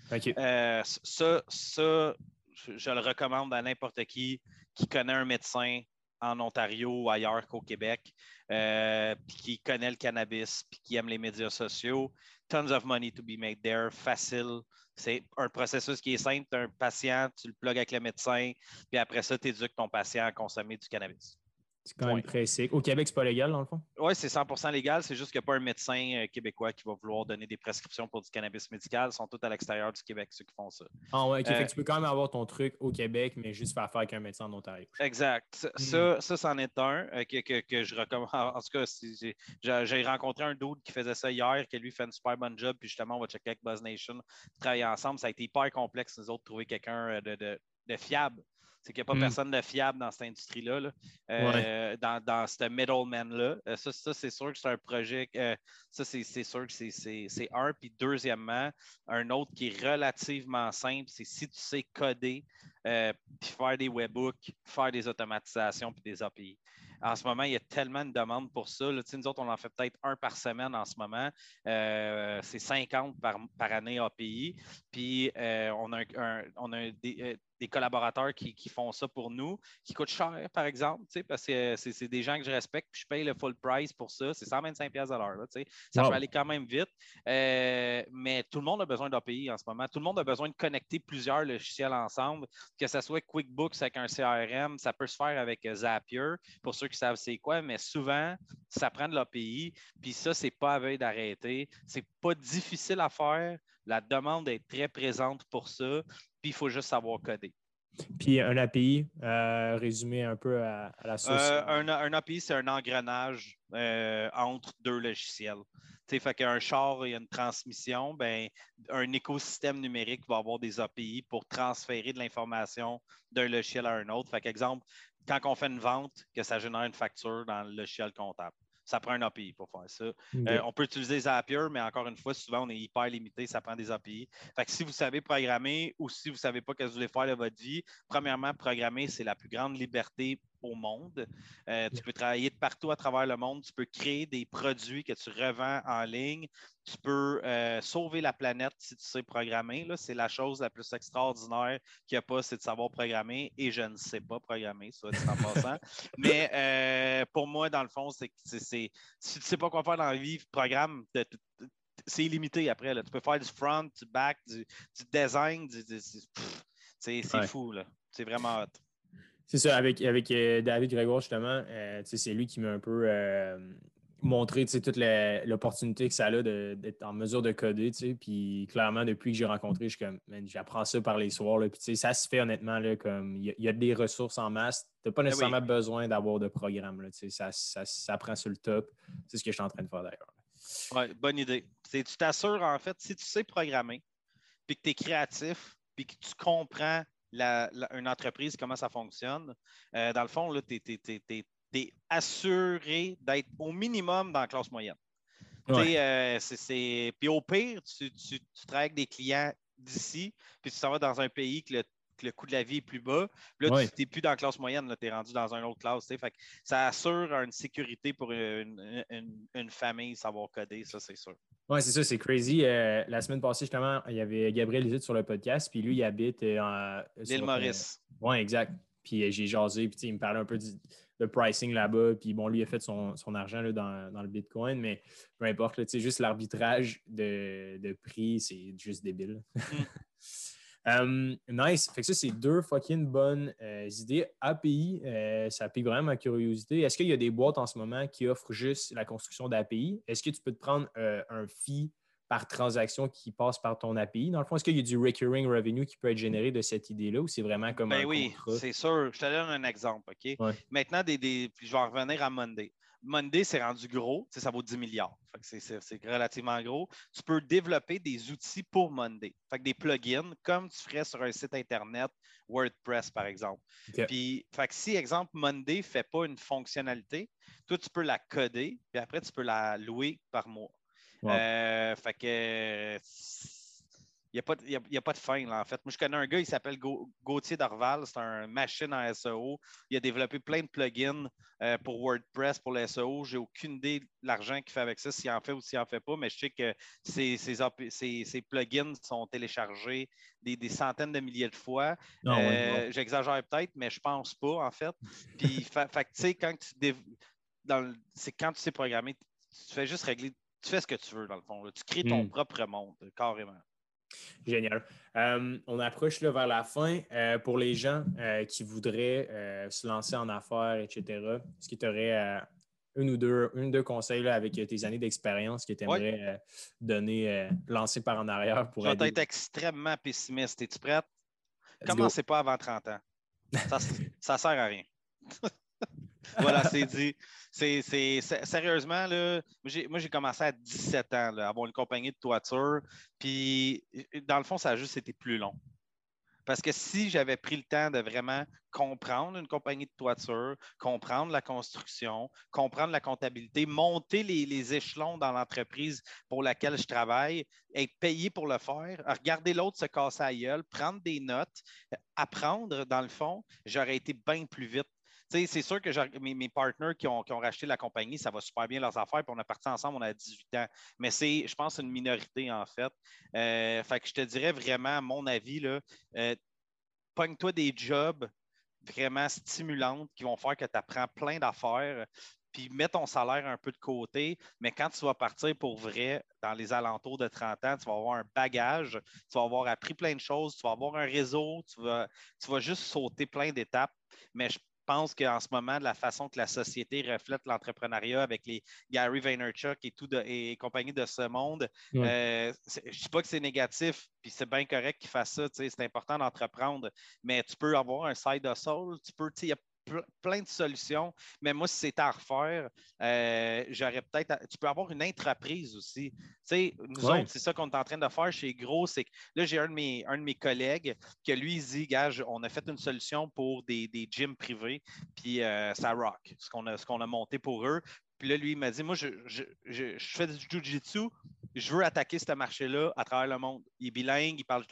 Speaker 2: ça, ça, je le recommande à n'importe qui qui connaît un médecin en Ontario ou ailleurs qu'au Québec, euh, puis qui connaît le cannabis, puis qui aime les médias sociaux. Tons of money to be made there, facile. C'est un processus qui est simple. Tu as un patient, tu le plugues avec le médecin, puis après ça, tu éduques ton patient à consommer du cannabis.
Speaker 1: C'est quand même précis. Au Québec, c'est pas légal, dans le fond?
Speaker 2: Oui, c'est 100% légal. C'est juste qu'il n'y a pas un médecin euh, québécois qui va vouloir donner des prescriptions pour du cannabis médical. Ils sont tous à l'extérieur du Québec, ceux qui font ça.
Speaker 1: Ah ouais, euh, tu peux quand même avoir ton truc au Québec, mais juste faire affaire avec un médecin en Ontario.
Speaker 2: Exact. Ça, hmm. ça, c'en est un euh, que, je recommande. En tout cas, j'ai rencontré un dude qui faisait ça hier, qui lui fait une super bonne job, puis justement, on va checker avec Buzz Nation, travailler ensemble. Ça a été hyper complexe, nous autres, de trouver quelqu'un de fiable c'est qu'il n'y a pas hmm. personne de fiable dans cette industrie-là, euh, dans, ce middleman-là. Euh, ça, c'est sûr que c'est un projet, euh, ça, c'est sûr que c'est un. Puis deuxièmement, un autre qui est relativement simple, c'est si tu sais coder, puis faire des webbooks, faire des automatisations, puis des API. En ce moment, il y a tellement de demandes pour ça. Là. Nous autres, on en fait peut-être un par semaine en ce moment. c'est 50 par, année API. Puis on a, on a des, des collaborateurs qui, font ça pour nous, qui coûtent cher, par exemple, parce que c'est des gens que je respecte, puis je paye le full price pour ça. C'est 125 à l'heure. Ça peut aller quand même vite. Euh, mais tout le monde a besoin d'API en ce moment. Tout le monde a besoin de connecter plusieurs logiciels ensemble, que ce soit QuickBooks avec un CRM, ça peut se faire avec euh, Zapier, pour ceux qui savent c'est quoi, mais souvent, ça prend de l'API, puis ça, c'est pas à veille d'arrêter. C'est pas difficile à faire. La demande est très présente pour ça puis il faut juste savoir coder.
Speaker 1: Puis un API, euh, résumé un peu à, la source. Euh,
Speaker 2: un, API, c'est un engrenage euh, entre deux logiciels. sais, fait qu'un char et une transmission, ben, un écosystème numérique va avoir des API pour transférer de l'information d'un logiciel à un autre. Fait exemple, quand on fait une vente, que ça génère une facture dans le logiciel comptable ça prend un API pour faire ça. Euh, on peut utiliser Zapier, mais encore une fois, souvent, on est hyper limité, ça prend des API. Fait que si vous savez programmer ou si vous ne savez pas ce que vous voulez faire de votre vie, premièrement, programmer, c'est la plus grande liberté au monde. Euh, tu peux travailler de partout à travers le monde. Tu peux créer des produits que tu revends en ligne. Tu peux euh, sauver la planète si tu sais programmer. C'est la chose la plus extraordinaire qu'il n'y a pas, c'est de savoir programmer. Et je ne sais pas programmer, dit en passant. Mais euh, pour moi, dans le fond, c'est que si tu ne sais pas quoi faire dans la vie, programme. c'est illimité après. Tu peux faire du front, du back, du, design. c'est fou. C'est vraiment hot.
Speaker 1: C'est ça, avec, avec euh, David Grégoire, justement, euh, c'est lui qui m'a un peu euh, montré toute l'opportunité que ça a d'être en mesure de coder. Puis clairement, depuis que j'ai rencontré, j'apprends ça par les soirs. Là, puis ça se fait honnêtement, là, comme il y, a des ressources en masse. Tu n'as pas ben nécessairement besoin d'avoir de programme. Là, ça, ça, ça, prend sur le top. C'est ce que je suis en train de faire d'ailleurs.
Speaker 2: Oui, bonne idée. Tu t'assures, en fait, si tu sais programmer, puis que tu es créatif, puis que tu comprends une entreprise, comment ça fonctionne, euh, dans le fond, tu es, assuré d'être au minimum dans la classe moyenne. Euh, puis au pire, tu, tu, travailles avec des clients d'ici, puis tu s'en vas dans un pays que le le coût de la vie est plus bas. là, tu n'es plus dans la classe moyenne, tu es rendu dans une autre classe. Fait ça assure une sécurité pour une, famille, savoir coder, ça, c'est sûr.
Speaker 1: Oui, c'est ça, c'est crazy. Euh, la semaine passée, justement, il y avait Gabriel Lisette sur le podcast, puis lui, il habite euh, en.
Speaker 2: L'île Maurice.
Speaker 1: oui, exact. Puis j'ai jasé, puis il me parlait un peu de pricing là-bas. Puis bon, lui il a fait son, argent dans, le Bitcoin, mais peu importe, c'est juste l'arbitrage de, prix, c'est juste débile. Um, nice. Fait que ça, c'est deux fucking bonnes euh, idées. API, euh, ça pique vraiment ma curiosité. Est-ce qu'il y a des boîtes en ce moment qui offrent juste la construction d'API? Est-ce que tu peux te prendre euh, un fee par transaction qui passe par ton API? Dans le fond, est-ce qu'il y a du recurring revenue qui peut être généré de cette idée-là ou c'est vraiment comme
Speaker 2: ben oui, c'est sûr. Je te donne un exemple, OK? Maintenant, des, puis je vais en revenir à Monday. Monday, c'est rendu gros, ça vaut 10 milliards. C'est relativement gros. Tu peux développer des outils pour Monday. Fait des plugins, comme tu ferais sur un site Internet, WordPress, par exemple. Puis, fait si, exemple, Monday ne fait pas une fonctionnalité, toi, tu peux la coder, puis après, tu peux la louer par mois. Euh, fait que n'y a, pas de fin, là, en fait. Moi, je connais un gars, il s'appelle Gauthier Darval. C'est un machine en SEO. Il a développé plein de plugins euh, pour WordPress, pour le SEO. J'ai aucune idée de l'argent qu'il fait avec ça, s'il en fait ou s'il n'en fait pas, mais je sais que ces, plugins sont téléchargés des, centaines de milliers de fois. Ah euh, j'exagère peut-être, mais je ne pense pas, en fait. Puis, fait, tu sais, quand tu c'est quand tu sais programmer, tu fais juste régler, tu fais ce que tu veux, dans le fond. Tu crées ton hmm. propre monde, carrément.
Speaker 1: Génial. Euh, on approche là, vers la fin. Euh, pour les gens euh, qui voudraient se lancer en affaires, etc., est-ce que tu aurais une ou deux, une deux conseils avec tes années d'expérience que tu aimerais donner, lancer par en arrière pour
Speaker 2: Je vais être extrêmement pessimiste. Es-tu prête? Commencez pas avant 30 ans. Ça, ça sert à rien. voilà, c'est dit. C'est, sérieusement, là, moi, j'ai commencé à 17 ans à avoir une compagnie de toiture. Puis, dans le fond, ça a juste été plus long. Parce que si j'avais pris le temps de vraiment comprendre une compagnie de toiture, comprendre la construction, comprendre la comptabilité, monter les, les échelons dans l'entreprise pour laquelle je travaille, être payé pour le faire, regarder l'autre se casser à gueule, prendre des notes, apprendre, dans le fond, j'aurais été bien plus vite c'est sûr que mes, mes partners qui ont, racheté la compagnie, ça va super bien leurs affaires, puis on est parti ensemble, on a 18 ans. Mais c'est, je pense, une minorité, en fait. Euh, fait que je te dirais vraiment, à mon avis, là, euh, pogne-toi des jobs vraiment stimulants qui vont faire que tu apprends plein d'affaires, puis mets ton salaire un peu de côté, mais quand tu vas partir pour vrai dans les alentours de 30 ans, tu vas avoir un bagage, tu vas avoir appris plein de choses, tu vas avoir un réseau, tu vas, tu vas juste sauter plein d'étapes. Mais je pense qu'en ce moment, de la façon que la société reflète l'entrepreneuriat avec les Gary Vaynerchuk et tout et compagnie de ce monde, euh, je ne dis pas que c'est négatif, puis c'est bien correct qu'ils fassent ça, c'est important d'entreprendre, mais tu peux avoir un side hustle, tu peux, il y a plein de solutions. Mais moi, si c'était à refaire, euh, j'aurais peut-être. Tu peux avoir une entreprise aussi. Tu sais, nous autres, c'est ça qu'on est en train de faire chez Gros. C'est que là, j'ai un, de mes, un de mes collègues qui, lui, dit Gage, on a fait une solution pour des, des gyms privés, puis euh, ça rock, ce qu'on a, ce qu'on a monté pour eux. Puis là, lui, il m'a dit Moi, je, je, je, je fais du jujitsu, je veux attaquer ce marché-là à travers le monde. Il est bilingue, il parle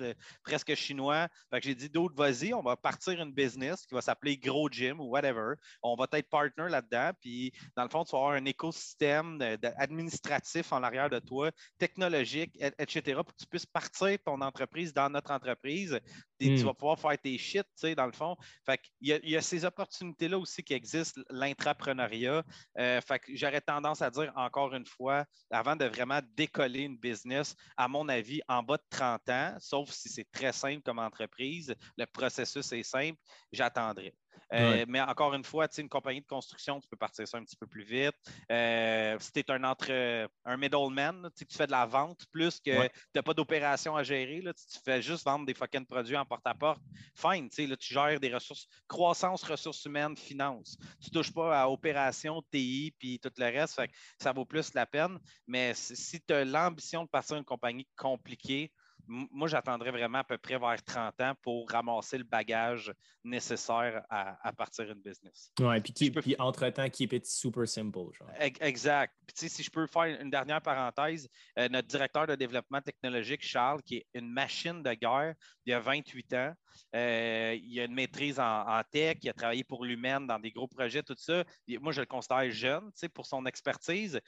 Speaker 2: presque chinois. Fait que j'ai dit, d'autres, vas-y, on va partir une business qui va s'appeler Gros Gym ou whatever. On va être partner là-dedans. Puis, dans le fond, tu vas avoir un écosystème administratif en arrière de toi, technologique, etc., pour que tu puisses partir ton entreprise dans notre entreprise. Et tu hmm. vas pouvoir faire tes shit, tu sais, dans le fond. Fait qu'il y, a, ces opportunités-là aussi qui existent, l'intrapreneuriat. Euh, fait que j'aurais tendance à dire encore une fois, avant de vraiment décoller une business, à mon avis, en bas de 30 ans, sauf si c'est très simple comme entreprise, le processus est simple, j'attendrai. Euh, mais encore une fois, une compagnie de construction, tu peux partir ça un petit peu plus vite. Euh, si tu es un, entre, un middleman, tu fais de la vente plus que tu n'as pas d'opération à gérer, là, tu fais juste vendre des fucking produits en porte-à-porte, fine, là, tu gères des ressources, croissance, ressources humaines, finances. Tu ne touches pas à opération, TI, puis tout le reste, ça vaut plus la peine. Mais si tu as l'ambition de partir une compagnie compliquée, moi, j'attendrais vraiment à peu près vers 30 ans pour ramasser le bagage nécessaire à, partir d'une business.
Speaker 1: Oui, puis, puis entre-temps, keep it super simple. Genre.
Speaker 2: Exact. Puis, si je peux faire une dernière parenthèse, euh, notre directeur de développement technologique, Charles, qui est une machine de guerre, il a 28 ans. Euh, il a une maîtrise en, tech, il a travaillé pour l'humaine dans des gros projets, tout ça. Moi, je le considère jeune pour son expertise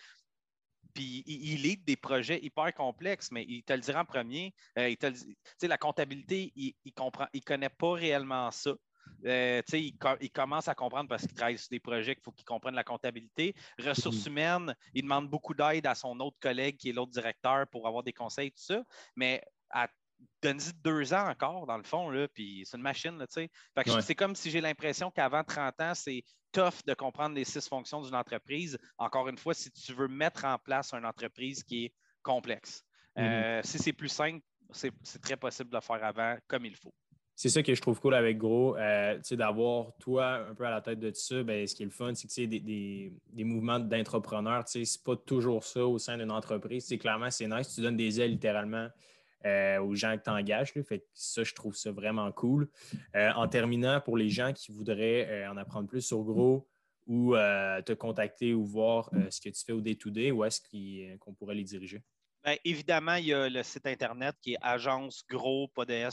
Speaker 2: puis il, il des projets hyper complexes, mais il te le dira en premier. Euh, il te la comptabilité, il ne comprend, il connaît pas réellement ça. Euh, il, il, commence à comprendre parce qu'il travaille sur des projets qu'il faut qu'il comprenne la comptabilité. Ressources mhm. humaines, il demande beaucoup d'aide à son autre collègue qui est l'autre directeur pour avoir des conseils, tout ça. Mais à donne-y deux ans encore, dans le fond, là, puis c'est une machine, là, tu sais. C'est comme si j'ai l'impression qu'avant 30 ans, c'est tough de comprendre les six fonctions d'une entreprise. Encore une fois, si tu veux mettre en place une entreprise qui est complexe. Euh, si c'est plus simple, c'est très possible de le faire avant comme il faut.
Speaker 1: C'est ça que je trouve cool avec Gros, euh, d'avoir toi un peu à la tête de tout ça. Ben, ce qui est le fun, c'est que des, des, des mouvements d'entrepreneurs, c'est pas toujours ça au sein d'une entreprise. Clairement, c'est nice. Tu donnes des ailes littéralement euh, aux gens que tu engages. Fait ça, je trouve ça vraiment cool. Euh, en terminant, pour les gens qui voudraient en apprendre plus sur Gros ou te contacter ou voir ce que tu fais au day-to-day, où est-ce qu'on pourrait les diriger?
Speaker 2: Bien, évidemment, il y a le site Internet qui est agencegros.ca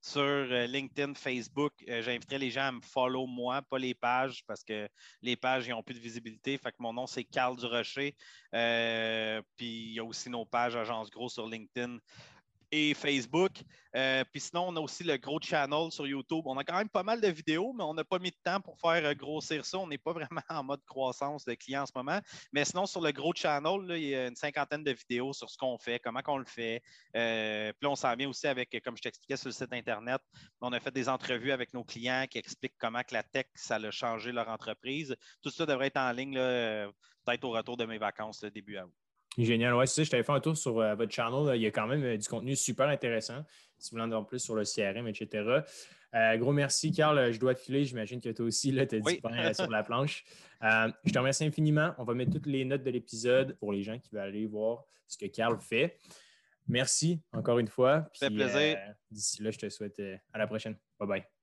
Speaker 2: sur euh, LinkedIn, Facebook. Euh, j'inviterai les gens à me follow moi, pas les pages, parce que les pages n'ont plus de visibilité. Fait que mon nom, c'est Carl Durocher. Euh, puis il y a aussi nos pages Agence Gros sur LinkedIn et Facebook. Euh, puis sinon, on a aussi le gros channel sur YouTube. On a quand même pas mal de vidéos, mais on n'a pas mis de temps pour faire euh, grossir ça. On n'est pas vraiment en mode croissance de clients en ce moment. Mais sinon, sur le gros channel, il y a une cinquantaine de vidéos sur ce qu'on fait, comment on le fait. Euh, puis on s'en vient aussi avec, comme je t'expliquais sur le site Internet, on a fait des entrevues avec nos clients qui expliquent comment que la tech, ça a changé leur entreprise. Tout ça devrait être en ligne peut-être au retour de mes vacances, début août.
Speaker 1: Génial. Ouais, c'est ça. Je t'avais fait un tour sur euh, votre channel. Il y a quand même euh, du contenu super intéressant. Si vous voulez en avoir plus sur le CRM, etc. Euh, gros merci, Carl. Je dois te filer. J'imagine que toi aussi, tu es oui. sur la planche. je te remercie infiniment. On va mettre toutes les notes de l'épisode pour les gens qui veulent aller voir ce que Carl fait. Merci encore une fois.
Speaker 2: Ça fait plaisir.
Speaker 1: D'ici là, je te souhaite à la prochaine. Bye bye.